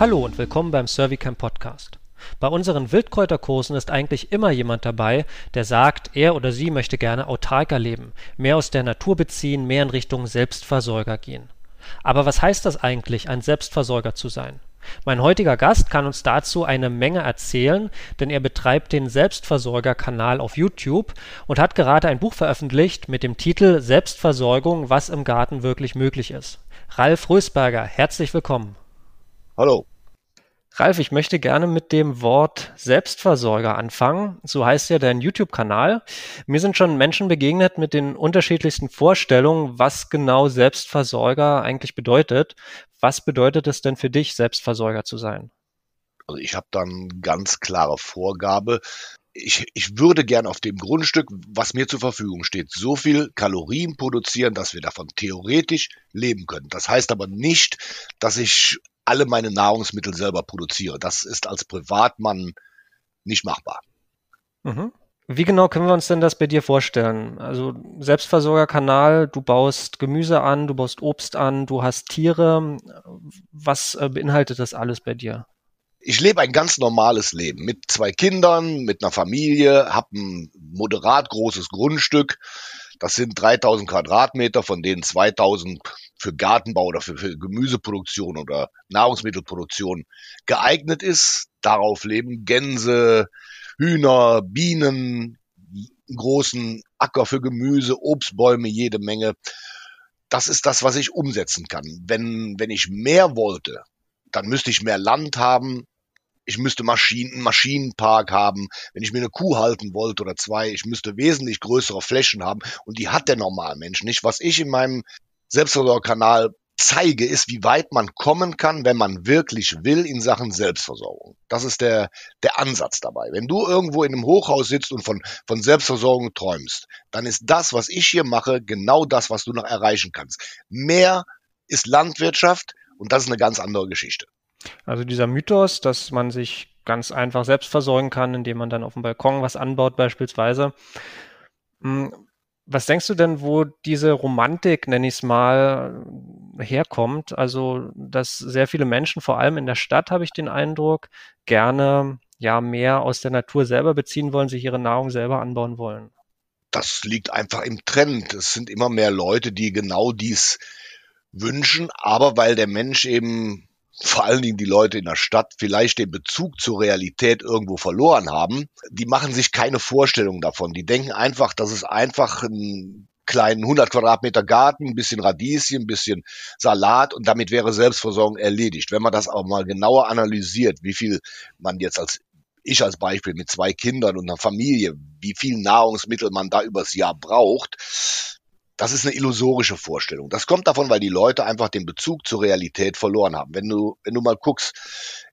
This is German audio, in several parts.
Hallo und willkommen beim Servicamp Podcast. Bei unseren Wildkräuterkursen ist eigentlich immer jemand dabei, der sagt, er oder sie möchte gerne autarker leben, mehr aus der Natur beziehen, mehr in Richtung Selbstversorger gehen. Aber was heißt das eigentlich, ein Selbstversorger zu sein? Mein heutiger Gast kann uns dazu eine Menge erzählen, denn er betreibt den Selbstversorger-Kanal auf YouTube und hat gerade ein Buch veröffentlicht mit dem Titel Selbstversorgung, was im Garten wirklich möglich ist. Ralf Rösberger, herzlich willkommen. Hallo. Ralf, ich möchte gerne mit dem Wort Selbstversorger anfangen. So heißt ja dein YouTube-Kanal. Mir sind schon Menschen begegnet mit den unterschiedlichsten Vorstellungen, was genau Selbstversorger eigentlich bedeutet. Was bedeutet es denn für dich, Selbstversorger zu sein? Also ich habe dann ganz klare Vorgabe. Ich, ich würde gern auf dem Grundstück, was mir zur Verfügung steht, so viel Kalorien produzieren, dass wir davon theoretisch leben können. Das heißt aber nicht, dass ich alle meine Nahrungsmittel selber produziere. Das ist als Privatmann nicht machbar. Mhm. Wie genau können wir uns denn das bei dir vorstellen? Also Selbstversorgerkanal, du baust Gemüse an, du baust Obst an, du hast Tiere. Was äh, beinhaltet das alles bei dir? Ich lebe ein ganz normales Leben mit zwei Kindern, mit einer Familie, habe ein moderat großes Grundstück. Das sind 3000 Quadratmeter, von denen 2000 für Gartenbau oder für, für Gemüseproduktion oder Nahrungsmittelproduktion geeignet ist. Darauf leben Gänse, Hühner, Bienen, einen großen Acker für Gemüse, Obstbäume, jede Menge. Das ist das, was ich umsetzen kann. Wenn, wenn ich mehr wollte, dann müsste ich mehr Land haben, ich müsste Maschinen, einen Maschinenpark haben, wenn ich mir eine Kuh halten wollte oder zwei, ich müsste wesentlich größere Flächen haben und die hat der Normalmensch nicht. Was ich in meinem Selbstversorgerkanal zeige, ist, wie weit man kommen kann, wenn man wirklich will in Sachen Selbstversorgung. Das ist der, der Ansatz dabei. Wenn du irgendwo in einem Hochhaus sitzt und von, von Selbstversorgung träumst, dann ist das, was ich hier mache, genau das, was du noch erreichen kannst. Mehr ist Landwirtschaft und das ist eine ganz andere Geschichte. Also dieser Mythos, dass man sich ganz einfach selbst versorgen kann, indem man dann auf dem Balkon was anbaut beispielsweise. Was denkst du denn, wo diese Romantik, nenne ich es mal, herkommt? Also, dass sehr viele Menschen, vor allem in der Stadt, habe ich den Eindruck, gerne ja mehr aus der Natur selber beziehen wollen, sich ihre Nahrung selber anbauen wollen. Das liegt einfach im Trend. Es sind immer mehr Leute, die genau dies wünschen, aber weil der Mensch eben vor allen Dingen die Leute in der Stadt vielleicht den Bezug zur Realität irgendwo verloren haben, die machen sich keine Vorstellung davon. Die denken einfach, dass es einfach ein kleinen 100 Quadratmeter Garten, ein bisschen Radieschen, ein bisschen Salat und damit wäre Selbstversorgung erledigt. Wenn man das aber mal genauer analysiert, wie viel man jetzt als ich als Beispiel mit zwei Kindern und einer Familie, wie viel Nahrungsmittel man da übers Jahr braucht, das ist eine illusorische Vorstellung. Das kommt davon, weil die Leute einfach den Bezug zur Realität verloren haben. Wenn du, wenn du mal guckst,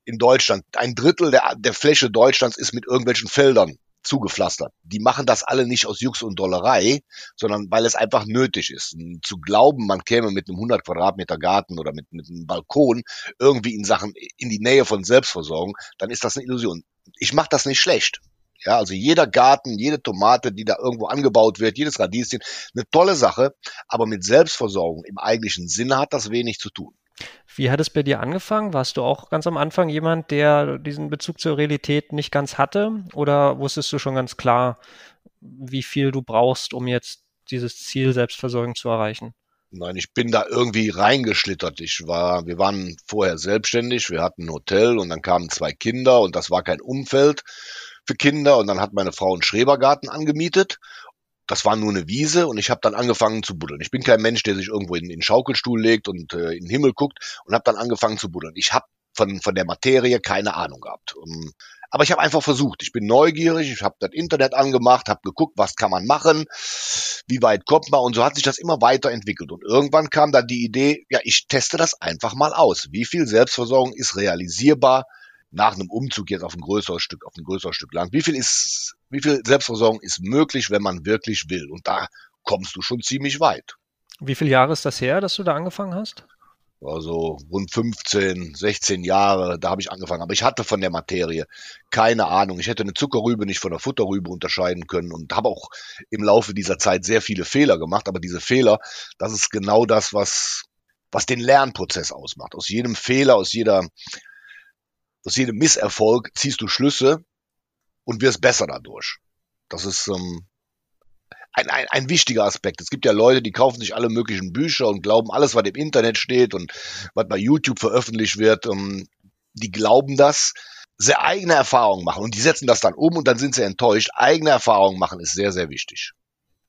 in Deutschland, ein Drittel der, der Fläche Deutschlands ist mit irgendwelchen Feldern zugepflastert. Die machen das alle nicht aus Jux und Dollerei, sondern weil es einfach nötig ist. Zu glauben, man käme mit einem 100 Quadratmeter Garten oder mit, mit einem Balkon irgendwie in Sachen, in die Nähe von Selbstversorgung, dann ist das eine Illusion. Ich mache das nicht schlecht. Ja, also jeder Garten, jede Tomate, die da irgendwo angebaut wird, jedes Radieschen, eine tolle Sache, aber mit Selbstversorgung im eigentlichen Sinne hat das wenig zu tun. Wie hat es bei dir angefangen? Warst du auch ganz am Anfang jemand, der diesen Bezug zur Realität nicht ganz hatte? Oder wusstest du schon ganz klar, wie viel du brauchst, um jetzt dieses Ziel Selbstversorgung zu erreichen? Nein, ich bin da irgendwie reingeschlittert. Ich war, wir waren vorher selbstständig, wir hatten ein Hotel und dann kamen zwei Kinder und das war kein Umfeld für Kinder und dann hat meine Frau einen Schrebergarten angemietet. Das war nur eine Wiese und ich habe dann angefangen zu buddeln. Ich bin kein Mensch, der sich irgendwo in, in den Schaukelstuhl legt und äh, in den Himmel guckt und habe dann angefangen zu buddeln. Ich habe von, von der Materie keine Ahnung gehabt. Um, ähm, aber ich habe einfach versucht. Ich bin neugierig, ich habe das Internet angemacht, habe geguckt, was kann man machen, wie weit kommt man und so hat sich das immer weiterentwickelt. Und irgendwann kam dann die Idee, ja, ich teste das einfach mal aus. Wie viel Selbstversorgung ist realisierbar nach einem Umzug jetzt auf ein größeres Stück, auf ein größeres Stück Land. Wie viel ist, wie viel Selbstversorgung ist möglich, wenn man wirklich will? Und da kommst du schon ziemlich weit. Wie viele Jahre ist das her, dass du da angefangen hast? Also rund 15, 16 Jahre, da habe ich angefangen. Aber ich hatte von der Materie keine Ahnung. Ich hätte eine Zuckerrübe nicht von der Futterrübe unterscheiden können und habe auch im Laufe dieser Zeit sehr viele Fehler gemacht. Aber diese Fehler, das ist genau das, was, was den Lernprozess ausmacht. Aus jedem Fehler, aus jeder aus jedem Misserfolg ziehst du Schlüsse und wirst besser dadurch. Das ist ähm, ein, ein, ein wichtiger Aspekt. Es gibt ja Leute, die kaufen sich alle möglichen Bücher und glauben alles, was im Internet steht und was bei YouTube veröffentlicht wird, ähm, die glauben das, sehr eigene Erfahrungen machen und die setzen das dann um und dann sind sie enttäuscht. Eigene Erfahrungen machen ist sehr, sehr wichtig.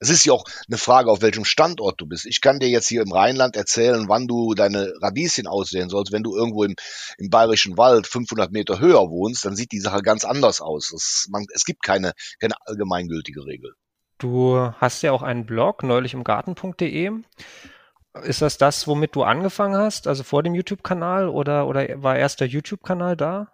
Es ist ja auch eine Frage, auf welchem Standort du bist. Ich kann dir jetzt hier im Rheinland erzählen, wann du deine Radieschen aussehen sollst. Wenn du irgendwo im, im bayerischen Wald 500 Meter höher wohnst, dann sieht die Sache ganz anders aus. Es, man, es gibt keine, keine allgemeingültige Regel. Du hast ja auch einen Blog, neulich im Garten.de. Ist das das, womit du angefangen hast, also vor dem YouTube-Kanal oder, oder war erst der YouTube-Kanal da?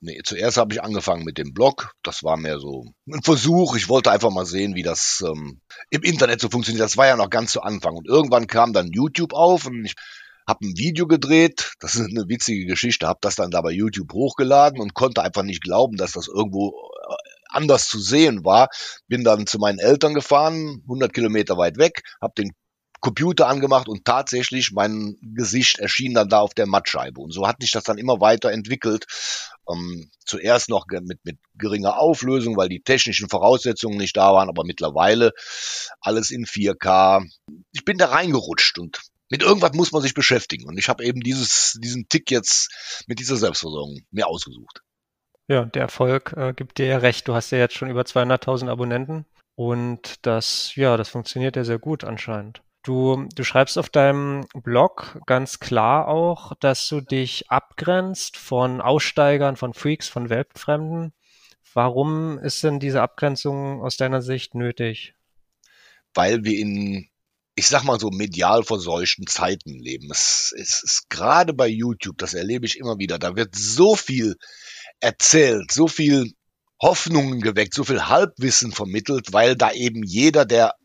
Nee, zuerst habe ich angefangen mit dem Blog. Das war mehr so ein Versuch. Ich wollte einfach mal sehen, wie das ähm, im Internet so funktioniert. Das war ja noch ganz zu Anfang. Und irgendwann kam dann YouTube auf und ich habe ein Video gedreht. Das ist eine witzige Geschichte. Habe das dann da bei YouTube hochgeladen und konnte einfach nicht glauben, dass das irgendwo äh, anders zu sehen war. Bin dann zu meinen Eltern gefahren, 100 Kilometer weit weg, habe den Computer angemacht und tatsächlich mein Gesicht erschien dann da auf der Mattscheibe. Und so hat sich das dann immer weiter entwickelt. Ähm, zuerst noch mit, mit geringer Auflösung, weil die technischen Voraussetzungen nicht da waren, aber mittlerweile alles in 4K. Ich bin da reingerutscht und mit irgendwas muss man sich beschäftigen. Und ich habe eben dieses, diesen Tick jetzt mit dieser Selbstversorgung mir ausgesucht. Ja, der Erfolg äh, gibt dir ja recht. Du hast ja jetzt schon über 200.000 Abonnenten und das, ja, das funktioniert ja sehr gut anscheinend. Du, du schreibst auf deinem Blog ganz klar auch, dass du dich abgrenzt von Aussteigern, von Freaks, von Weltfremden. Warum ist denn diese Abgrenzung aus deiner Sicht nötig? Weil wir in, ich sag mal so, medial verseuchten Zeiten leben. Es, es ist gerade bei YouTube, das erlebe ich immer wieder, da wird so viel erzählt, so viel Hoffnungen geweckt, so viel Halbwissen vermittelt, weil da eben jeder, der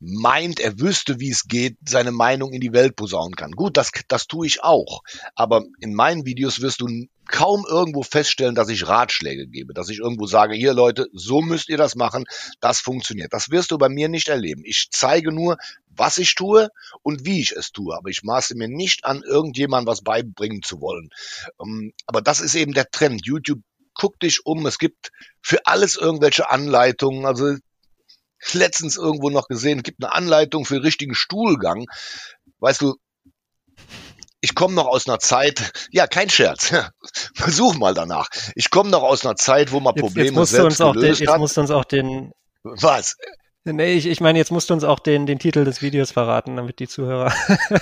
meint, er wüsste, wie es geht, seine Meinung in die Welt posaunen kann. Gut, das, das tue ich auch. Aber in meinen Videos wirst du kaum irgendwo feststellen, dass ich Ratschläge gebe, dass ich irgendwo sage, hier Leute, so müsst ihr das machen, das funktioniert. Das wirst du bei mir nicht erleben. Ich zeige nur, was ich tue und wie ich es tue. Aber ich maße mir nicht an, irgendjemandem was beibringen zu wollen. Ähm, aber das ist eben der Trend. YouTube guck dich um, es gibt für alles irgendwelche Anleitungen. Also letztens irgendwo noch gesehen, es gibt eine Anleitung für richtigen Stuhlgang. Weißt du, ich komme noch aus einer Zeit, ja, kein Scherz, versuch mal danach. Ich komme noch aus einer Zeit, wo man Probleme jetzt musst selbst du uns auch den, Jetzt musst du uns auch den... Was? Nee, ich, ich meine, jetzt musst du uns auch den, den Titel des Videos verraten, damit die Zuhörer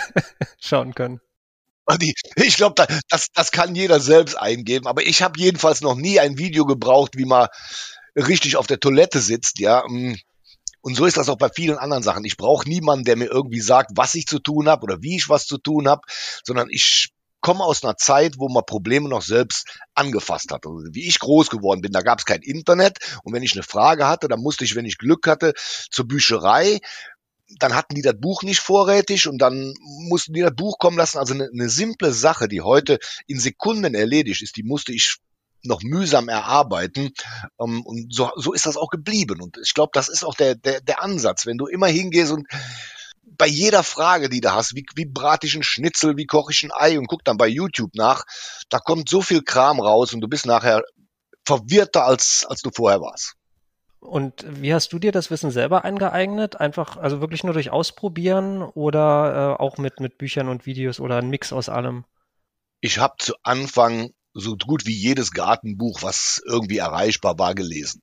schauen können. Ich glaube, das, das kann jeder selbst eingeben, aber ich habe jedenfalls noch nie ein Video gebraucht, wie man richtig auf der Toilette sitzt, ja. Mm. Und so ist das auch bei vielen anderen Sachen. Ich brauche niemanden, der mir irgendwie sagt, was ich zu tun habe oder wie ich was zu tun habe, sondern ich komme aus einer Zeit, wo man Probleme noch selbst angefasst hat. Also wie ich groß geworden bin, da gab es kein Internet und wenn ich eine Frage hatte, dann musste ich, wenn ich Glück hatte, zur Bücherei. Dann hatten die das Buch nicht vorrätig und dann mussten die das Buch kommen lassen. Also eine, eine simple Sache, die heute in Sekunden erledigt ist, die musste ich noch mühsam erarbeiten. Ähm, und so, so ist das auch geblieben. Und ich glaube, das ist auch der, der, der Ansatz. Wenn du immer hingehst und bei jeder Frage, die du hast, wie, wie brate ich einen Schnitzel, wie koche ich ein Ei und guck dann bei YouTube nach, da kommt so viel Kram raus und du bist nachher verwirrter, als, als du vorher warst. Und wie hast du dir das Wissen selber eingeeignet? Einfach, also wirklich nur durch Ausprobieren oder äh, auch mit, mit Büchern und Videos oder ein Mix aus allem? Ich habe zu Anfang so gut wie jedes Gartenbuch, was irgendwie erreichbar war, gelesen.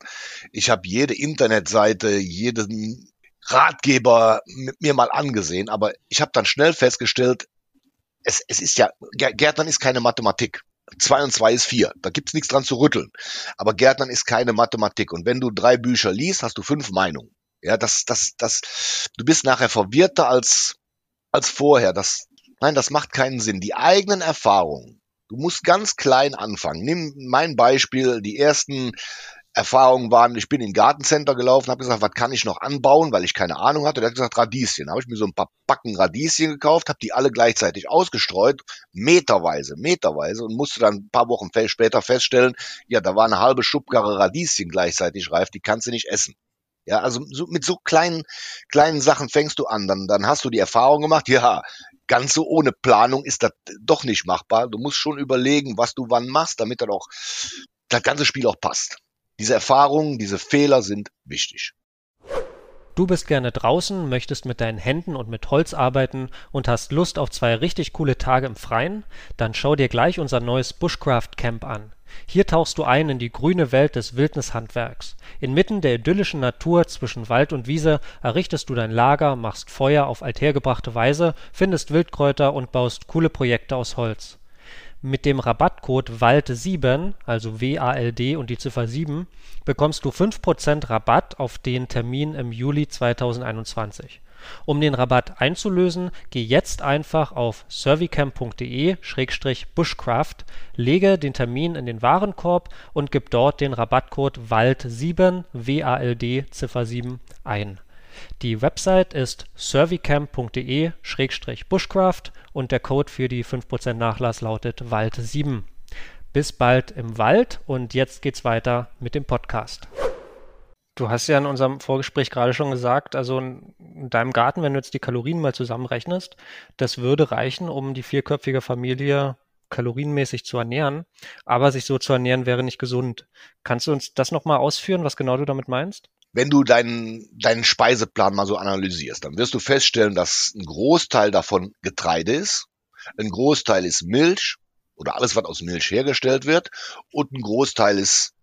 Ich habe jede Internetseite, jeden Ratgeber mit mir mal angesehen, aber ich habe dann schnell festgestellt, es, es ist ja, Gärtnern ist keine Mathematik. Zwei und zwei ist vier. Da gibt's nichts dran zu rütteln. Aber Gärtnern ist keine Mathematik. Und wenn du drei Bücher liest, hast du fünf Meinungen. Ja, das, das, das, du bist nachher verwirrter als, als vorher. Das, nein, das macht keinen Sinn. Die eigenen Erfahrungen, Du musst ganz klein anfangen. Nimm mein Beispiel, die ersten Erfahrungen waren, ich bin in Gartencenter gelaufen, habe gesagt, was kann ich noch anbauen, weil ich keine Ahnung hatte. Der hat gesagt, Radieschen. Habe ich mir so ein paar Backen Radieschen gekauft, habe die alle gleichzeitig ausgestreut, meterweise, meterweise und musste dann ein paar Wochen später feststellen, ja, da war eine halbe Schubkarre Radieschen gleichzeitig reif, die kannst du nicht essen. Ja, also so, mit so kleinen, kleinen Sachen fängst du an. Dann, dann hast du die Erfahrung gemacht, ja, ganz so ohne Planung ist das doch nicht machbar. Du musst schon überlegen, was du wann machst, damit dann auch das ganze Spiel auch passt. Diese Erfahrungen, diese Fehler sind wichtig. Du bist gerne draußen, möchtest mit deinen Händen und mit Holz arbeiten und hast Lust auf zwei richtig coole Tage im Freien? Dann schau dir gleich unser neues Bushcraft Camp an. Hier tauchst du ein in die grüne Welt des Wildnishandwerks. Inmitten der idyllischen Natur zwischen Wald und Wiese errichtest du dein Lager, machst Feuer auf althergebrachte Weise, findest Wildkräuter und baust coole Projekte aus Holz mit dem Rabattcode WALD7, also W-A-L-D und die Ziffer 7, bekommst du 5% Rabatt auf den Termin im Juli 2021. Um den Rabatt einzulösen, geh jetzt einfach auf servicamp.de/bushcraft, lege den Termin in den Warenkorb und gib dort den Rabattcode WALD7 WALD Ziffer 7 ein die Website ist servicamp.de/bushcraft und der Code für die 5% Nachlass lautet WALD7. Bis bald im Wald und jetzt geht's weiter mit dem Podcast. Du hast ja in unserem Vorgespräch gerade schon gesagt, also in deinem Garten, wenn du jetzt die Kalorien mal zusammenrechnest, das würde reichen, um die vierköpfige Familie kalorienmäßig zu ernähren, aber sich so zu ernähren wäre nicht gesund. Kannst du uns das nochmal ausführen, was genau du damit meinst? wenn du deinen, deinen Speiseplan mal so analysierst, dann wirst du feststellen, dass ein Großteil davon Getreide ist, ein Großteil ist Milch oder alles, was aus Milch hergestellt wird und ein Großteil ist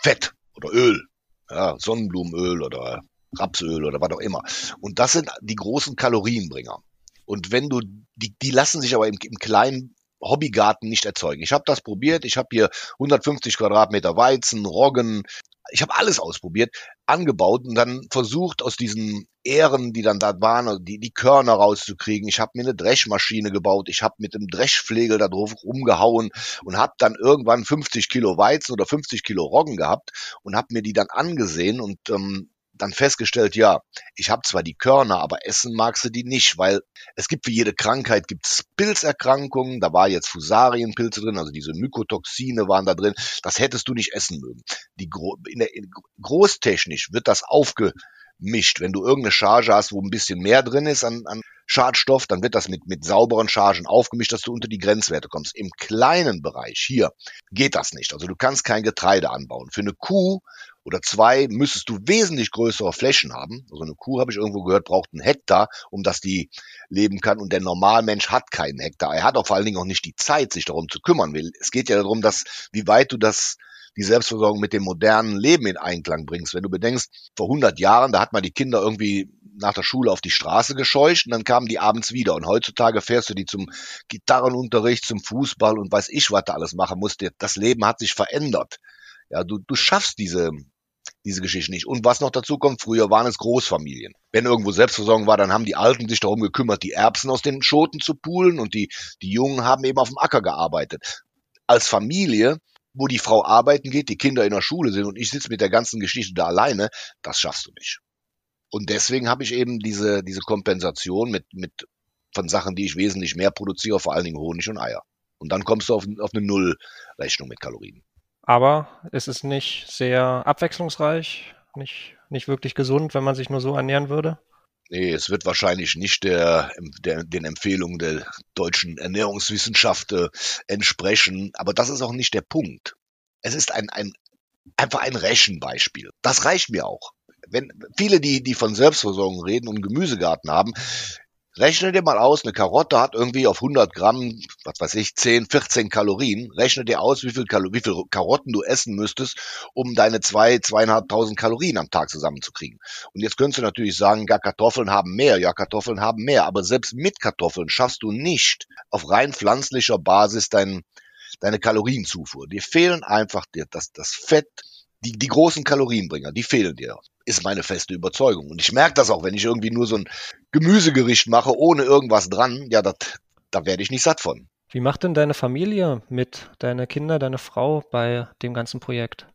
Fett oder Öl, ja, Sonnenblumenöl oder Rapsöl oder was auch immer. Und das sind die großen Kalorienbringer. Und wenn du, die, die lassen sich aber im, im kleinen Hobbygarten nicht erzeugen. Ich habe das probiert. Ich habe hier 150 Quadratmeter Weizen, Roggen, ich habe alles ausprobiert, angebaut und dann versucht aus diesen Ähren, die dann da waren, also die, die Körner rauszukriegen. Ich habe mir eine Dreschmaschine gebaut, ich habe mit dem Dreschflegel da drauf rumgehauen und habe dann irgendwann 50 Kilo Weizen oder 50 Kilo Roggen gehabt und habe mir die dann angesehen und ähm, dann festgestellt, ja, ich habe zwar die Körner, aber essen magst du die nicht, weil es gibt für jede Krankheit gibt's Pilzerkrankungen, da war jetzt Fusarienpilze drin, also diese Mykotoxine waren da drin, das hättest du nicht essen mögen. Die Gro in der, in, großtechnisch wird das aufgemischt. Wenn du irgendeine Charge hast, wo ein bisschen mehr drin ist an, an Schadstoff, dann wird das mit, mit sauberen Chargen aufgemischt, dass du unter die Grenzwerte kommst. Im kleinen Bereich hier geht das nicht. Also du kannst kein Getreide anbauen. Für eine Kuh oder zwei müsstest du wesentlich größere Flächen haben. Also eine Kuh, habe ich irgendwo gehört, braucht einen Hektar, um dass die leben kann. Und der Normalmensch hat keinen Hektar. Er hat auch vor allen Dingen auch nicht die Zeit, sich darum zu kümmern. Es geht ja darum, dass, wie weit du das die Selbstversorgung mit dem modernen Leben in Einklang bringst. Wenn du bedenkst, vor 100 Jahren, da hat man die Kinder irgendwie nach der Schule auf die Straße gescheucht und dann kamen die abends wieder. Und heutzutage fährst du die zum Gitarrenunterricht, zum Fußball und weiß ich, was da alles machen musst. Das Leben hat sich verändert. Ja, du, du schaffst diese, diese Geschichte nicht. Und was noch dazu kommt, früher waren es Großfamilien. Wenn irgendwo Selbstversorgung war, dann haben die Alten sich darum gekümmert, die Erbsen aus den Schoten zu poolen und die, die Jungen haben eben auf dem Acker gearbeitet. Als Familie, wo die Frau arbeiten geht, die Kinder in der Schule sind und ich sitze mit der ganzen Geschichte da alleine, das schaffst du nicht. Und deswegen habe ich eben diese, diese Kompensation mit, mit von Sachen, die ich wesentlich mehr produziere, vor allen Dingen Honig und Eier. Und dann kommst du auf, auf eine Nullrechnung mit Kalorien aber es ist nicht sehr abwechslungsreich, nicht, nicht wirklich gesund, wenn man sich nur so ernähren würde. Nee, es wird wahrscheinlich nicht der, der, den Empfehlungen der deutschen Ernährungswissenschaft äh, entsprechen, aber das ist auch nicht der Punkt. Es ist ein, ein, einfach ein Rechenbeispiel. Das reicht mir auch. Wenn viele, die, die von Selbstversorgung reden und Gemüsegarten haben, Rechne dir mal aus, eine Karotte hat irgendwie auf 100 Gramm, was weiß ich, 10, 14 Kalorien. Rechne dir aus, wie viel, Kalo wie viel Karotten du essen müsstest, um deine zwei, zweieinhalbtausend Kalorien am Tag zusammenzukriegen. Und jetzt könntest du natürlich sagen, ja, Kartoffeln haben mehr, ja, Kartoffeln haben mehr. Aber selbst mit Kartoffeln schaffst du nicht auf rein pflanzlicher Basis dein, deine Kalorienzufuhr. Dir fehlen einfach das, das Fett, die, die großen Kalorienbringer, die fehlen dir ist meine feste Überzeugung. Und ich merke das auch, wenn ich irgendwie nur so ein Gemüsegericht mache, ohne irgendwas dran, ja, dat, da werde ich nicht satt von. Wie macht denn deine Familie mit, deine Kinder, deine Frau bei dem ganzen Projekt?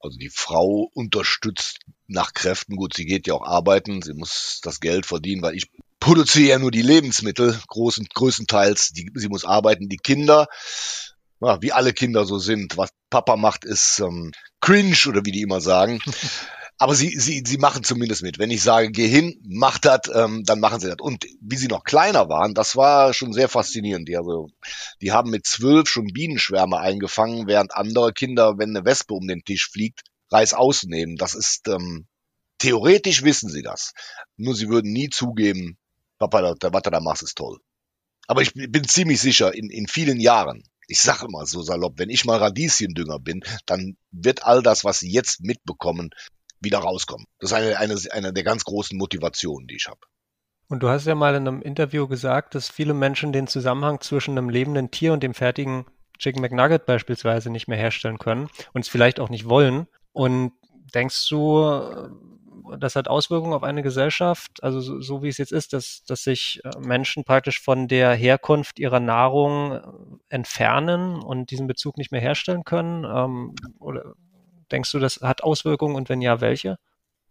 Also die Frau unterstützt nach Kräften. Gut, sie geht ja auch arbeiten, sie muss das Geld verdienen, weil ich produziere ja nur die Lebensmittel, großen, größtenteils. Die, sie muss arbeiten. Die Kinder, ja, wie alle Kinder so sind, was Papa macht, ist ähm, cringe oder wie die immer sagen. Aber sie, sie, sie machen zumindest mit. Wenn ich sage, geh hin, mach das, ähm, dann machen sie das. Und wie sie noch kleiner waren, das war schon sehr faszinierend. Die, also, die haben mit zwölf schon Bienenschwärme eingefangen, während andere Kinder, wenn eine Wespe um den Tisch fliegt, Reiß ausnehmen. Das ist, ähm, theoretisch wissen sie das. Nur sie würden nie zugeben, Papa, was du da machst, ist toll. Aber ich bin ziemlich sicher, in, in vielen Jahren, ich sage immer so salopp, wenn ich mal Radieschendünger bin, dann wird all das, was sie jetzt mitbekommen, wieder rauskommen. Das ist eine, eine, eine der ganz großen Motivationen, die ich habe. Und du hast ja mal in einem Interview gesagt, dass viele Menschen den Zusammenhang zwischen einem lebenden Tier und dem fertigen Chicken McNugget beispielsweise nicht mehr herstellen können und es vielleicht auch nicht wollen. Und denkst du, das hat Auswirkungen auf eine Gesellschaft, also so, so, wie es jetzt ist, dass, dass sich äh, Menschen praktisch von der Herkunft ihrer Nahrung äh, entfernen und diesen Bezug nicht mehr herstellen können? Ähm, oder denkst du, das hat Auswirkungen und wenn ja, welche?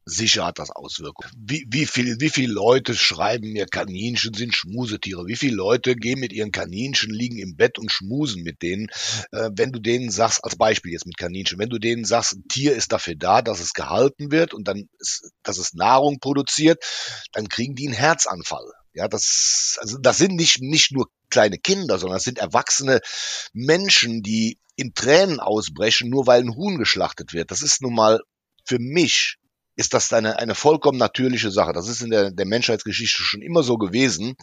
Sicher hat das Auswirkungen. Wie, wie, viel, wie viele Leute schreiben mir, Kaninchen sind Schmusetiere? Wie viele Leute gehen mit ihren Kaninchen, liegen im Bett und schmusen mit denen? Äh, wenn du denen sagst, als Beispiel jetzt mit Kaninchen, wenn du denen sagst, ein Tier ist dafür da, dass es gehalten wird und dann, ist, dass es Nahrung produziert, dann kriegen die einen Herzanfall. Ja, das, also das sind nicht, nicht nur kleine Kinder, sondern das sind erwachsene Menschen, die in Tränen ausbrechen, nur weil ein Huhn geschlachtet wird. Das ist nun mal für mich ist das eine, eine vollkommen natürliche Sache. Das ist in der, der Menschheitsgeschichte schon immer so gewesen.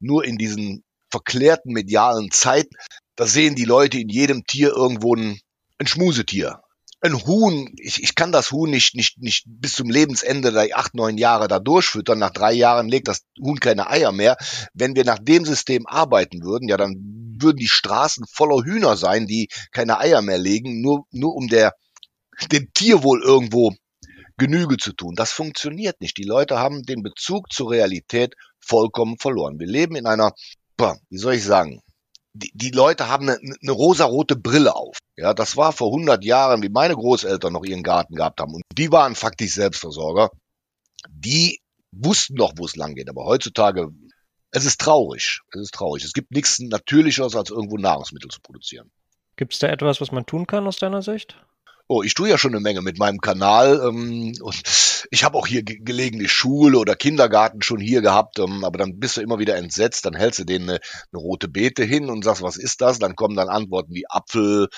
Nur in diesen verklärten medialen Zeiten, da sehen die Leute in jedem Tier irgendwo ein, ein Schmusetier. Ein Huhn, ich, ich kann das Huhn nicht, nicht, nicht bis zum Lebensende der acht, neun Jahre da durchfüttern. Nach drei Jahren legt das Huhn keine Eier mehr. Wenn wir nach dem System arbeiten würden, ja, dann würden die Straßen voller Hühner sein, die keine Eier mehr legen, nur, nur um der, dem Tierwohl irgendwo Genüge zu tun. Das funktioniert nicht. Die Leute haben den Bezug zur Realität vollkommen verloren. Wir leben in einer, wie soll ich sagen, die, die Leute haben eine, eine rosarote Brille auf. Ja, das war vor 100 Jahren, wie meine Großeltern noch ihren Garten gehabt haben. Und die waren faktisch Selbstversorger. Die wussten noch, wo es lang geht. Aber heutzutage, es ist traurig. Es ist traurig. Es gibt nichts Natürlicheres, als irgendwo Nahrungsmittel zu produzieren. Gibt es da etwas, was man tun kann aus deiner Sicht? Oh, ich tue ja schon eine Menge mit meinem Kanal ähm, und ich habe auch hier ge gelegentlich Schule oder Kindergarten schon hier gehabt, ähm, aber dann bist du immer wieder entsetzt, dann hältst du denen eine, eine rote Beete hin und sagst, was ist das? Dann kommen dann Antworten wie Apfel,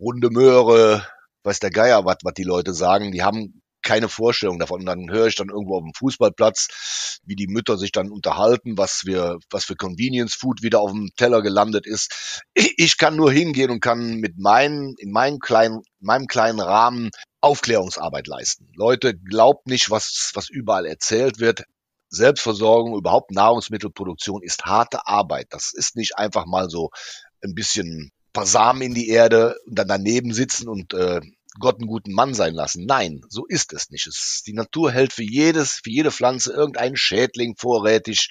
runde Möhre, weiß der Geier, was was die Leute sagen. Die haben keine Vorstellung davon. Und dann höre ich dann irgendwo auf dem Fußballplatz, wie die Mütter sich dann unterhalten, was für, was für Convenience Food wieder auf dem Teller gelandet ist. Ich kann nur hingehen und kann mit meinen, in meinem kleinen, meinem kleinen Rahmen Aufklärungsarbeit leisten. Leute, glaubt nicht, was, was überall erzählt wird. Selbstversorgung, überhaupt Nahrungsmittelproduktion ist harte Arbeit. Das ist nicht einfach mal so ein bisschen Samen in die Erde und dann daneben sitzen und äh, Gott einen guten Mann sein lassen. Nein, so ist es nicht. Es, die Natur hält für jedes, für jede Pflanze irgendeinen Schädling vorrätig.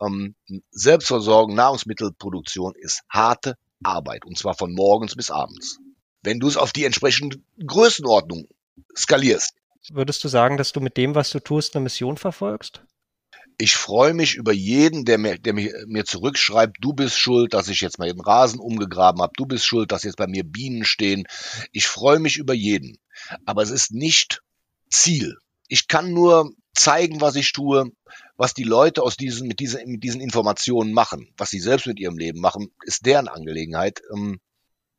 Ähm, Selbstversorgung, Nahrungsmittelproduktion ist harte Arbeit und zwar von morgens bis abends. Wenn du es auf die entsprechende Größenordnung skalierst. Würdest du sagen, dass du mit dem, was du tust, eine Mission verfolgst? Ich freue mich über jeden, der mir, der mir, mir zurückschreibt, du bist schuld, dass ich jetzt mal den Rasen umgegraben habe, du bist schuld, dass jetzt bei mir Bienen stehen. Ich freue mich über jeden. Aber es ist nicht Ziel. Ich kann nur zeigen, was ich tue, was die Leute aus diesen, mit diesen, mit diesen Informationen machen, was sie selbst mit ihrem Leben machen, ist deren Angelegenheit. Ähm,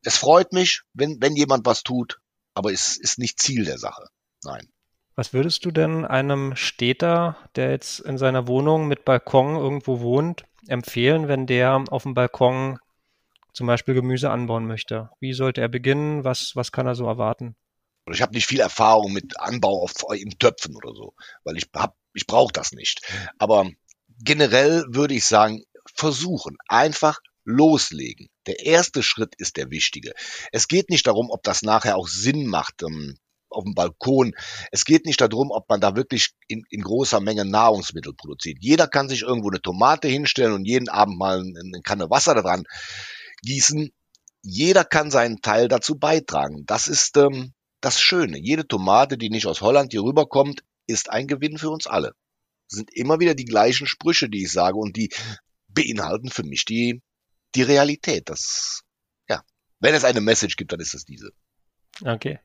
es freut mich, wenn, wenn jemand was tut, aber es ist nicht Ziel der Sache. Nein. Was würdest du denn einem Städter, der jetzt in seiner Wohnung mit Balkon irgendwo wohnt, empfehlen, wenn der auf dem Balkon zum Beispiel Gemüse anbauen möchte? Wie sollte er beginnen? Was, was kann er so erwarten? Ich habe nicht viel Erfahrung mit Anbau auf, in Töpfen oder so, weil ich ich brauche das nicht. Aber generell würde ich sagen, versuchen, einfach loslegen. Der erste Schritt ist der wichtige. Es geht nicht darum, ob das nachher auch Sinn macht, ähm, auf dem Balkon. Es geht nicht darum, ob man da wirklich in, in großer Menge Nahrungsmittel produziert. Jeder kann sich irgendwo eine Tomate hinstellen und jeden Abend mal eine Kanne Wasser daran gießen. Jeder kann seinen Teil dazu beitragen. Das ist ähm, das Schöne. Jede Tomate, die nicht aus Holland hier rüberkommt, ist ein Gewinn für uns alle. Das sind immer wieder die gleichen Sprüche, die ich sage und die beinhalten für mich die, die Realität. Das, ja. Wenn es eine Message gibt, dann ist es diese. Okay.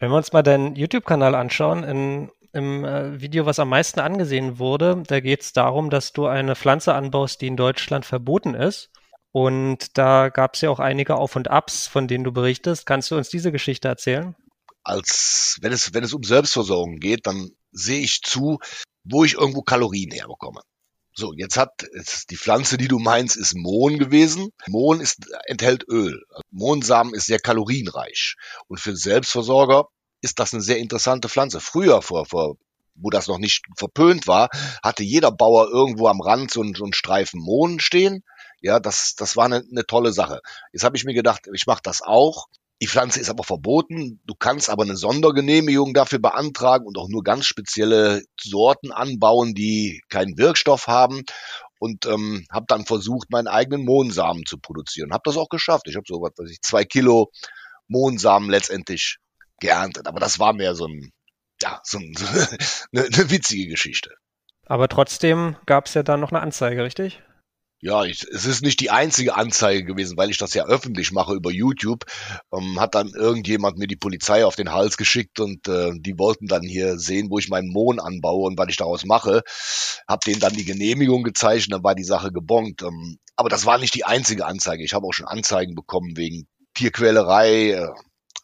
Wenn wir uns mal deinen YouTube-Kanal anschauen, in im äh, Video, was am meisten angesehen wurde. Da geht es darum, dass du eine Pflanze anbaust, die in Deutschland verboten ist. Und da gab es ja auch einige Auf und Abs, von denen du berichtest. Kannst du uns diese Geschichte erzählen? Als wenn es, wenn es um Selbstversorgung geht, dann sehe ich zu, wo ich irgendwo Kalorien herbekomme. So, jetzt hat jetzt die Pflanze, die du meinst, ist Mohn gewesen. Mohn ist, enthält Öl. Mohnsamen ist sehr kalorienreich. Und für Selbstversorger ist das eine sehr interessante Pflanze. Früher, vor, vor, wo das noch nicht verpönt war, hatte jeder Bauer irgendwo am Rand so einen, so einen Streifen Mohn stehen. Ja, das, das war eine, eine tolle Sache. Jetzt habe ich mir gedacht, ich mache das auch. Die Pflanze ist aber verboten. Du kannst aber eine Sondergenehmigung dafür beantragen und auch nur ganz spezielle Sorten anbauen, die keinen Wirkstoff haben. Und ähm, habe dann versucht, meinen eigenen Mohnsamen zu produzieren. Habe das auch geschafft. Ich habe so was weiß ich zwei Kilo Mohnsamen letztendlich geerntet. Aber das war mehr so ein ja so, ein, eine, eine witzige Geschichte. Aber trotzdem gab es ja dann noch eine Anzeige, richtig? Ja, ich, es ist nicht die einzige Anzeige gewesen, weil ich das ja öffentlich mache über YouTube. Ähm, hat dann irgendjemand mir die Polizei auf den Hals geschickt und äh, die wollten dann hier sehen, wo ich meinen Mohn anbaue und was ich daraus mache. Hab denen dann die Genehmigung gezeigt, dann war die Sache gebongt. Ähm, aber das war nicht die einzige Anzeige. Ich habe auch schon Anzeigen bekommen wegen Tierquälerei. Äh,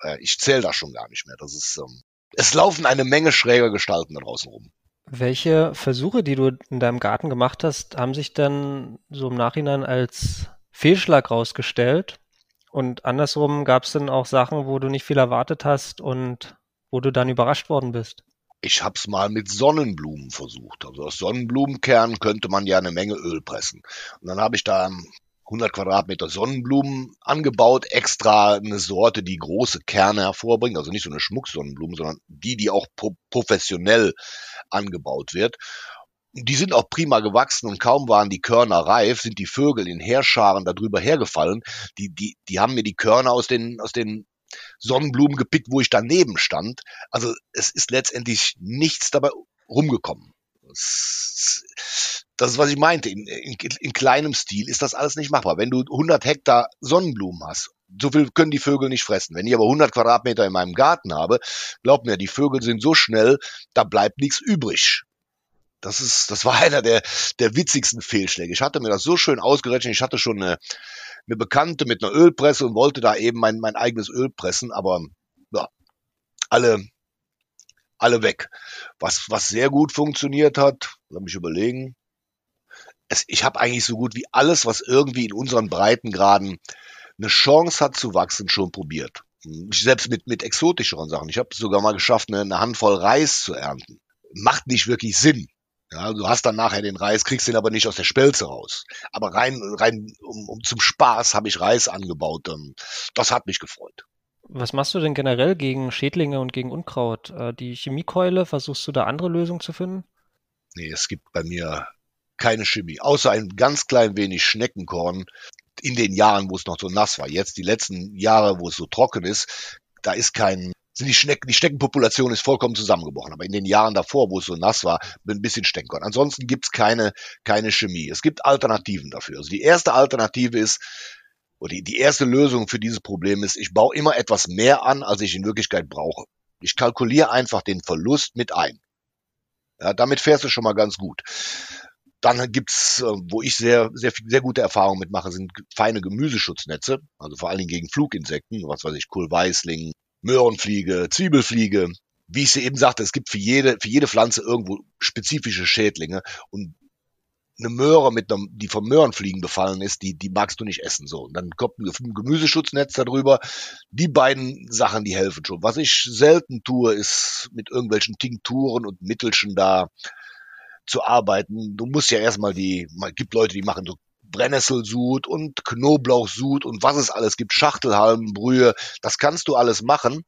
äh ich zähle das schon gar nicht mehr. Das ist, ähm, es laufen eine Menge schräger Gestalten da draußen rum. Welche Versuche, die du in deinem Garten gemacht hast, haben sich dann so im Nachhinein als Fehlschlag rausgestellt? Und andersrum gab es dann auch Sachen, wo du nicht viel erwartet hast und wo du dann überrascht worden bist? Ich habe es mal mit Sonnenblumen versucht. Also aus Sonnenblumenkern könnte man ja eine Menge Öl pressen. Und dann habe ich da 100 Quadratmeter Sonnenblumen angebaut, extra eine Sorte, die große Kerne hervorbringt, also nicht so eine Schmucksonnenblume, sondern die, die auch pro professionell angebaut wird. Die sind auch prima gewachsen und kaum waren die Körner reif, sind die Vögel in Heerscharen darüber hergefallen. Die, die, die haben mir die Körner aus den, aus den Sonnenblumen gepickt, wo ich daneben stand. Also es ist letztendlich nichts dabei rumgekommen. Das, das ist, was ich meinte. In, in, in, kleinem Stil ist das alles nicht machbar. Wenn du 100 Hektar Sonnenblumen hast, so viel können die Vögel nicht fressen. Wenn ich aber 100 Quadratmeter in meinem Garten habe, glaub mir, die Vögel sind so schnell, da bleibt nichts übrig. Das ist, das war einer der, der witzigsten Fehlschläge. Ich hatte mir das so schön ausgerechnet. Ich hatte schon eine, eine Bekannte mit einer Ölpresse und wollte da eben mein, mein eigenes Öl pressen, aber ja, alle, alle weg. Was, was sehr gut funktioniert hat, lass mich überlegen, es, ich habe eigentlich so gut wie alles, was irgendwie in unseren Breitengraden eine Chance hat zu wachsen, schon probiert. Selbst mit, mit exotischeren Sachen. Ich habe sogar mal geschafft, eine, eine Handvoll Reis zu ernten. Macht nicht wirklich Sinn. Ja, du hast dann nachher den Reis, kriegst den aber nicht aus der Spelze raus. Aber rein, rein um, um zum Spaß habe ich Reis angebaut. Das hat mich gefreut. Was machst du denn generell gegen Schädlinge und gegen Unkraut? Äh, die Chemiekeule, versuchst du da andere Lösungen zu finden? Nee, es gibt bei mir keine Chemie, außer ein ganz klein wenig Schneckenkorn in den Jahren, wo es noch so nass war. Jetzt die letzten Jahre, wo es so trocken ist, da ist kein sind die Schnecken, die Schneckenpopulation ist vollkommen zusammengebrochen. Aber in den Jahren davor, wo es so nass war, ein bisschen Steckenkorn. Ansonsten gibt's keine, keine Chemie. Es gibt Alternativen dafür. Also die erste Alternative ist, oder die, die erste Lösung für dieses Problem ist, ich baue immer etwas mehr an, als ich in Wirklichkeit brauche. Ich kalkuliere einfach den Verlust mit ein. Ja, damit fährst du schon mal ganz gut. Dann gibt's, äh, wo ich sehr, sehr, sehr gute Erfahrungen mitmache, sind feine Gemüseschutznetze, also vor allen Dingen gegen Fluginsekten, was weiß ich, Kohlweißling, Möhrenfliege, Zwiebelfliege. Wie ich sie eben sagte, es gibt für jede, für jede Pflanze irgendwo spezifische Schädlinge und eine Möhre mit einem, die von Möhrenfliegen befallen ist, die, die magst du nicht essen. So. Und dann kommt ein Gemüseschutznetz darüber. Die beiden Sachen, die helfen schon. Was ich selten tue, ist mit irgendwelchen Tinkturen und Mittelchen da zu arbeiten. Du musst ja erstmal die, man gibt Leute, die machen so Brennnesselsud und Knoblauchsud und was es alles gibt, Schachtelhalmenbrühe, das kannst du alles machen,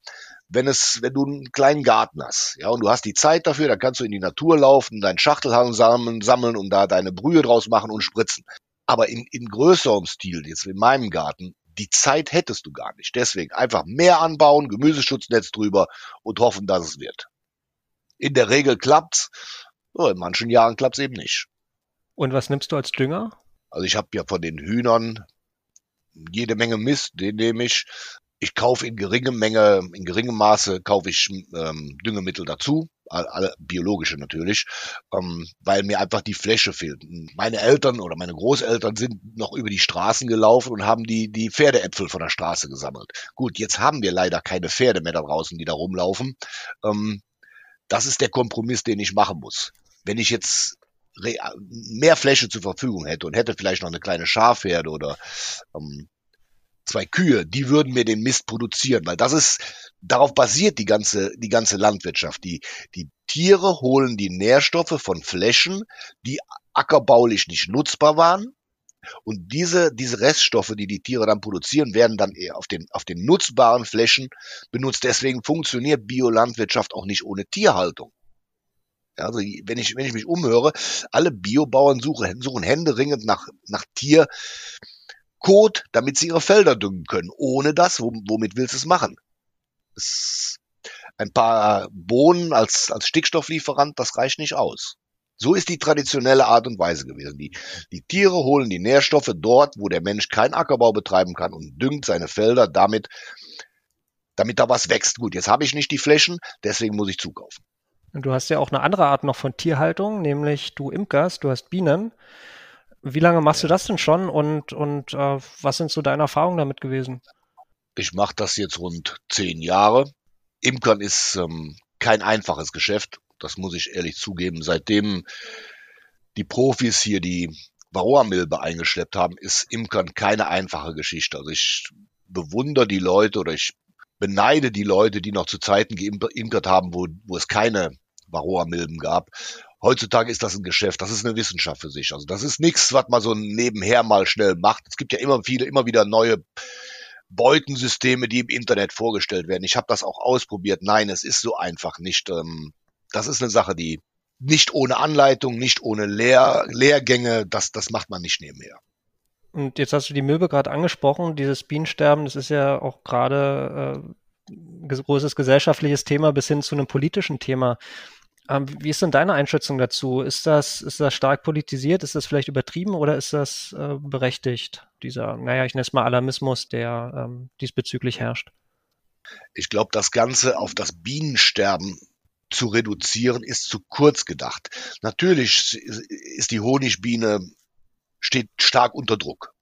wenn es, wenn du einen kleinen Garten hast, ja, und du hast die Zeit dafür, dann kannst du in die Natur laufen, deinen Schachtelhalm sammeln und da deine Brühe draus machen und spritzen. Aber in, in größerem Stil, jetzt in meinem Garten, die Zeit hättest du gar nicht. Deswegen einfach mehr anbauen, Gemüseschutznetz drüber und hoffen, dass es wird. In der Regel klappt's, in manchen Jahren klappt's eben nicht. Und was nimmst du als Dünger? Also ich habe ja von den Hühnern jede Menge Mist, den nehme ich. Ich kaufe in geringem Menge, in geringem Maße kaufe ich ähm, Düngemittel dazu. alle biologische natürlich, ähm, weil mir einfach die Fläche fehlt. Meine Eltern oder meine Großeltern sind noch über die Straßen gelaufen und haben die, die Pferdeäpfel von der Straße gesammelt. Gut, jetzt haben wir leider keine Pferde mehr da draußen, die da rumlaufen. Ähm, das ist der Kompromiss, den ich machen muss. Wenn ich jetzt mehr Fläche zur Verfügung hätte und hätte vielleicht noch eine kleine Schafherde oder ähm, zwei Kühe, die würden mir den Mist produzieren, weil das ist, darauf basiert die ganze, die ganze Landwirtschaft. Die, die Tiere holen die Nährstoffe von Flächen, die ackerbaulich nicht nutzbar waren. Und diese, diese Reststoffe, die die Tiere dann produzieren, werden dann eher auf den, auf den nutzbaren Flächen benutzt. Deswegen funktioniert Biolandwirtschaft auch nicht ohne Tierhaltung. Also wenn ich, wenn ich mich umhöre, alle Biobauern suchen, suchen händeringend nach, nach Tier, Kot, damit sie ihre Felder düngen können. Ohne das, womit willst du es machen? Ein paar Bohnen als, als Stickstofflieferant, das reicht nicht aus. So ist die traditionelle Art und Weise gewesen. Die, die Tiere holen die Nährstoffe dort, wo der Mensch keinen Ackerbau betreiben kann und düngt seine Felder damit, damit da was wächst. Gut, jetzt habe ich nicht die Flächen, deswegen muss ich zukaufen. Du hast ja auch eine andere Art noch von Tierhaltung, nämlich du imkerst, du hast Bienen. Wie lange machst du das denn schon und, und äh, was sind so deine Erfahrungen damit gewesen? Ich mache das jetzt rund zehn Jahre. Imkern ist ähm, kein einfaches Geschäft, das muss ich ehrlich zugeben. Seitdem die Profis hier die Varroa-Milbe eingeschleppt haben, ist Imkern keine einfache Geschichte. Also ich bewundere die Leute oder ich beneide die Leute, die noch zu Zeiten geimpert haben, wo, wo es keine Varroa-Milben gab. Heutzutage ist das ein Geschäft, das ist eine Wissenschaft für sich. Also das ist nichts, was man so nebenher mal schnell macht. Es gibt ja immer viele, immer wieder neue Beutensysteme, die im Internet vorgestellt werden. Ich habe das auch ausprobiert. Nein, es ist so einfach nicht. Ähm, das ist eine Sache, die nicht ohne Anleitung, nicht ohne Lehr Lehrgänge, das, das macht man nicht nebenher. Und jetzt hast du die Milbe gerade angesprochen, dieses Bienensterben, das ist ja auch gerade äh, großes gesellschaftliches Thema bis hin zu einem politischen Thema. Ähm, wie ist denn deine Einschätzung dazu? Ist das, ist das stark politisiert? Ist das vielleicht übertrieben oder ist das äh, berechtigt, dieser, naja, ich nenne es mal Alarmismus, der ähm, diesbezüglich herrscht? Ich glaube, das Ganze auf das Bienensterben zu reduzieren, ist zu kurz gedacht. Natürlich ist die Honigbiene steht stark unter Druck.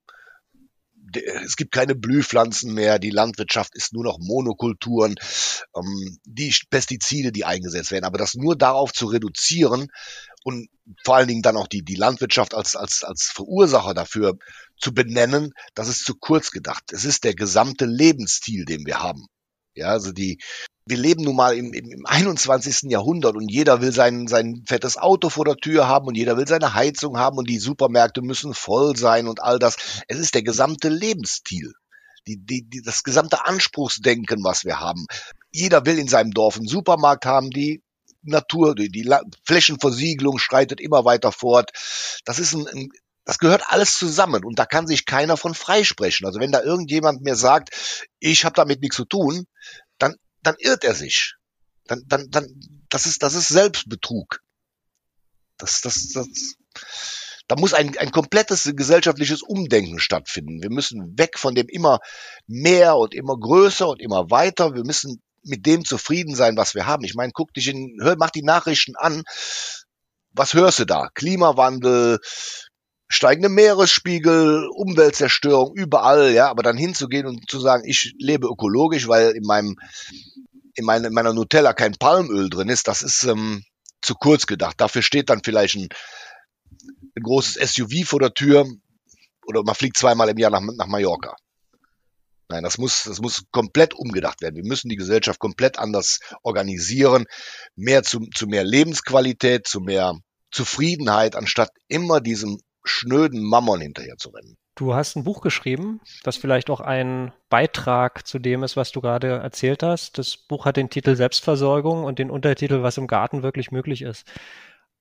Es gibt keine Blühpflanzen mehr, die Landwirtschaft ist nur noch Monokulturen, ähm, die Pestizide, die eingesetzt werden. Aber das nur darauf zu reduzieren und vor allen Dingen dann auch die, die Landwirtschaft als, als, als Verursacher dafür zu benennen, das ist zu kurz gedacht. Es ist der gesamte Lebensstil, den wir haben. Ja, also die, wir leben nun mal im, im, im 21. Jahrhundert und jeder will sein, sein fettes Auto vor der Tür haben und jeder will seine Heizung haben und die Supermärkte müssen voll sein und all das. Es ist der gesamte Lebensstil. Die, die, die, das gesamte Anspruchsdenken, was wir haben. Jeder will in seinem Dorf einen Supermarkt haben, die Natur, die, die Flächenversiegelung schreitet immer weiter fort. Das ist ein, ein das gehört alles zusammen und da kann sich keiner von freisprechen. Also wenn da irgendjemand mir sagt, ich habe damit nichts zu tun, dann irrt er sich. Dann, dann, dann, das ist, das ist Selbstbetrug. Das, das, das, da muss ein, ein komplettes gesellschaftliches Umdenken stattfinden. Wir müssen weg von dem immer mehr und immer größer und immer weiter. Wir müssen mit dem zufrieden sein, was wir haben. Ich meine, guck dich in, hör, mach die Nachrichten an. Was hörst du da? Klimawandel, steigende Meeresspiegel, Umweltzerstörung, überall, ja, aber dann hinzugehen und zu sagen, ich lebe ökologisch, weil in meinem, in, meine, in meiner Nutella kein Palmöl drin ist, das ist ähm, zu kurz gedacht. Dafür steht dann vielleicht ein, ein großes SUV vor der Tür oder man fliegt zweimal im Jahr nach, nach Mallorca. Nein, das muss, das muss komplett umgedacht werden. Wir müssen die Gesellschaft komplett anders organisieren, mehr zu, zu mehr Lebensqualität, zu mehr Zufriedenheit, anstatt immer diesem schnöden Mammon hinterher zu rennen. Du hast ein Buch geschrieben, das vielleicht auch ein Beitrag zu dem ist, was du gerade erzählt hast. Das Buch hat den Titel Selbstversorgung und den Untertitel, was im Garten wirklich möglich ist.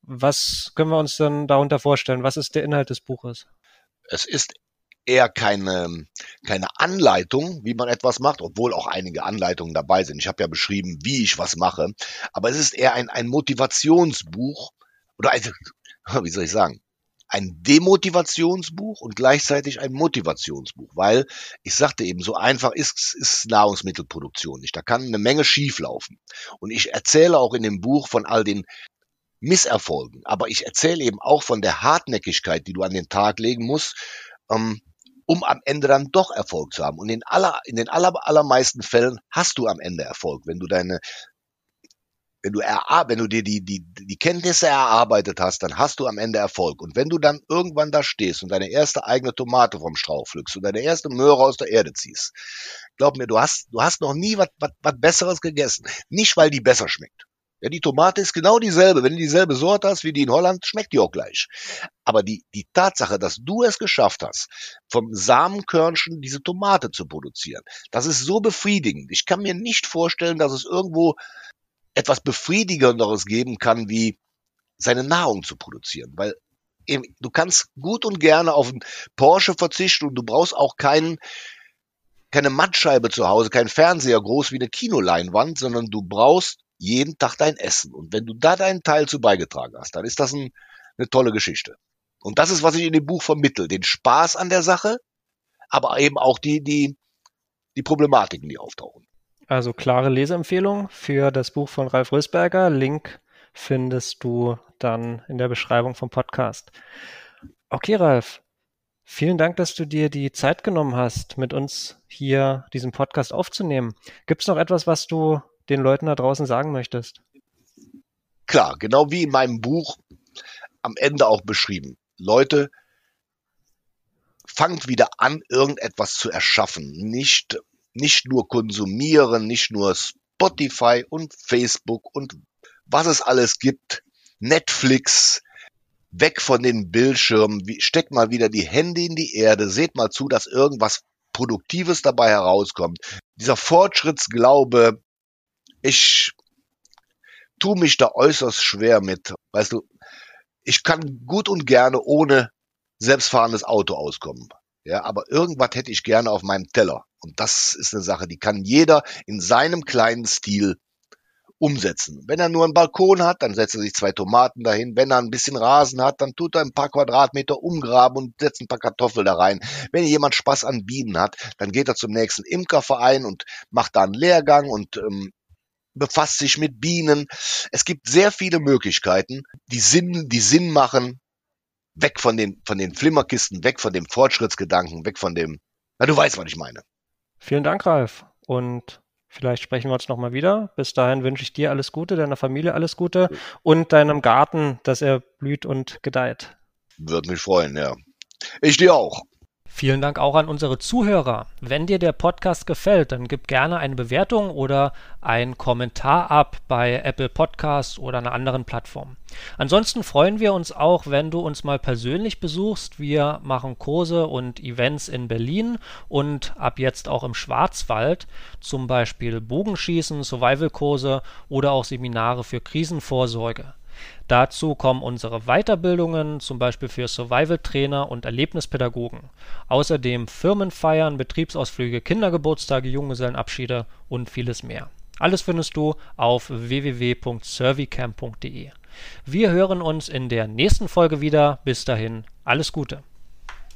Was können wir uns denn darunter vorstellen? Was ist der Inhalt des Buches? Es ist eher keine, keine Anleitung, wie man etwas macht, obwohl auch einige Anleitungen dabei sind. Ich habe ja beschrieben, wie ich was mache, aber es ist eher ein, ein Motivationsbuch oder ein, wie soll ich sagen, ein Demotivationsbuch und gleichzeitig ein Motivationsbuch, weil ich sagte eben, so einfach ist, ist Nahrungsmittelproduktion nicht. Da kann eine Menge schieflaufen. Und ich erzähle auch in dem Buch von all den Misserfolgen, aber ich erzähle eben auch von der Hartnäckigkeit, die du an den Tag legen musst, ähm, um am Ende dann doch Erfolg zu haben. Und in, aller, in den aller, allermeisten Fällen hast du am Ende Erfolg, wenn du deine wenn du, wenn du dir die, die, die Kenntnisse erarbeitet hast, dann hast du am Ende Erfolg. Und wenn du dann irgendwann da stehst und deine erste eigene Tomate vom Strauch pflückst und deine erste Möhre aus der Erde ziehst, glaub mir, du hast, du hast noch nie was Besseres gegessen. Nicht, weil die besser schmeckt. Ja, die Tomate ist genau dieselbe. Wenn du dieselbe Sorte hast wie die in Holland, schmeckt die auch gleich. Aber die, die Tatsache, dass du es geschafft hast, vom Samenkörnchen diese Tomate zu produzieren, das ist so befriedigend. Ich kann mir nicht vorstellen, dass es irgendwo etwas Befriedigenderes geben kann, wie seine Nahrung zu produzieren. Weil du kannst gut und gerne auf einen Porsche verzichten und du brauchst auch keinen, keine Mattscheibe zu Hause, kein Fernseher groß wie eine Kinoleinwand, sondern du brauchst jeden Tag dein Essen. Und wenn du da deinen Teil zu beigetragen hast, dann ist das ein, eine tolle Geschichte. Und das ist, was ich in dem Buch vermittel. Den Spaß an der Sache, aber eben auch die, die, die Problematiken, die auftauchen. Also klare Leseempfehlung für das Buch von Ralf Rösberger. Link findest du dann in der Beschreibung vom Podcast. Okay, Ralf. Vielen Dank, dass du dir die Zeit genommen hast, mit uns hier diesen Podcast aufzunehmen. Gibt es noch etwas, was du den Leuten da draußen sagen möchtest? Klar, genau wie in meinem Buch am Ende auch beschrieben. Leute, fangt wieder an, irgendetwas zu erschaffen. Nicht nicht nur konsumieren, nicht nur Spotify und Facebook und was es alles gibt, Netflix, weg von den Bildschirmen, steckt mal wieder die Hände in die Erde, seht mal zu, dass irgendwas Produktives dabei herauskommt. Dieser Fortschrittsglaube, ich tue mich da äußerst schwer mit. Weißt du, ich kann gut und gerne ohne selbstfahrendes Auto auskommen. Ja, aber irgendwas hätte ich gerne auf meinem Teller. Und das ist eine Sache, die kann jeder in seinem kleinen Stil umsetzen. Wenn er nur einen Balkon hat, dann setzt er sich zwei Tomaten dahin. Wenn er ein bisschen Rasen hat, dann tut er ein paar Quadratmeter umgraben und setzt ein paar Kartoffeln da rein. Wenn jemand Spaß an Bienen hat, dann geht er zum nächsten Imkerverein und macht da einen Lehrgang und ähm, befasst sich mit Bienen. Es gibt sehr viele Möglichkeiten, die Sinn, die Sinn machen, weg von den, von den Flimmerkisten, weg von dem Fortschrittsgedanken, weg von dem, na, du weißt, was ich meine. Vielen Dank, Ralf. Und vielleicht sprechen wir uns nochmal wieder. Bis dahin wünsche ich dir alles Gute, deiner Familie alles Gute und deinem Garten, dass er blüht und gedeiht. Würde mich freuen, ja. Ich dir auch. Vielen Dank auch an unsere Zuhörer. Wenn dir der Podcast gefällt, dann gib gerne eine Bewertung oder einen Kommentar ab bei Apple Podcasts oder einer anderen Plattform. Ansonsten freuen wir uns auch, wenn du uns mal persönlich besuchst. Wir machen Kurse und Events in Berlin und ab jetzt auch im Schwarzwald, zum Beispiel Bogenschießen, Survival-Kurse oder auch Seminare für Krisenvorsorge. Dazu kommen unsere Weiterbildungen, zum Beispiel für Survival-Trainer und Erlebnispädagogen. Außerdem Firmenfeiern, Betriebsausflüge, Kindergeburtstage, Junggesellenabschiede und vieles mehr. Alles findest du auf www.servicamp.de. Wir hören uns in der nächsten Folge wieder. Bis dahin, alles Gute.